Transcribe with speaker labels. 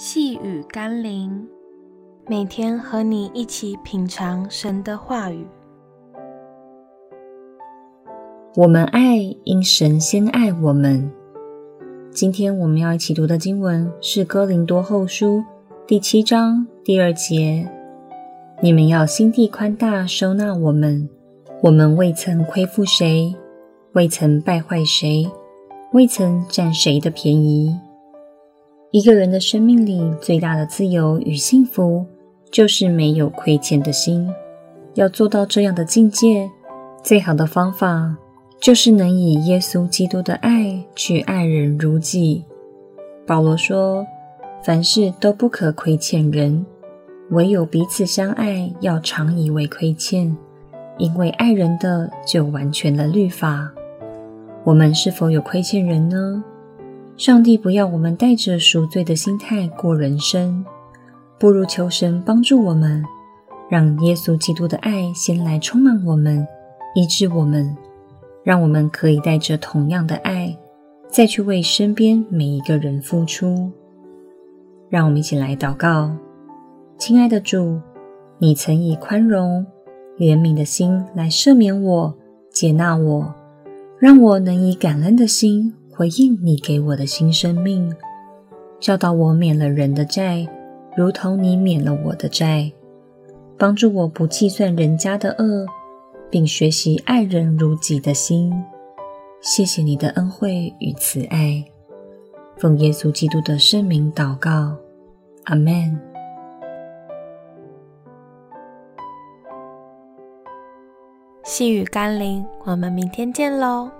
Speaker 1: 细雨甘霖，每天和你一起品尝神的话语。
Speaker 2: 我们爱，因神先爱我们。今天我们要一起读的经文是《哥林多后书》第七章第二节：“你们要心地宽大，收纳我们。我们未曾亏负谁，未曾败坏谁，未曾占谁的便宜。”一个人的生命里最大的自由与幸福，就是没有亏欠的心。要做到这样的境界，最好的方法就是能以耶稣基督的爱去爱人如己。保罗说：“凡事都不可亏欠人，唯有彼此相爱，要常以为亏欠，因为爱人的就完全了律法。”我们是否有亏欠人呢？上帝不要我们带着赎罪的心态过人生，不如求神帮助我们，让耶稣基督的爱先来充满我们，医治我们，让我们可以带着同样的爱，再去为身边每一个人付出。让我们一起来祷告：亲爱的主，你曾以宽容、怜悯的心来赦免我、接纳我，让我能以感恩的心。回应你给我的新生命，教导我免了人的债，如同你免了我的债，帮助我不计算人家的恶，并学习爱人如己的心。谢谢你的恩惠与慈爱，奉耶稣基督的圣名祷告，阿门。
Speaker 1: 细雨甘霖，我们明天见喽。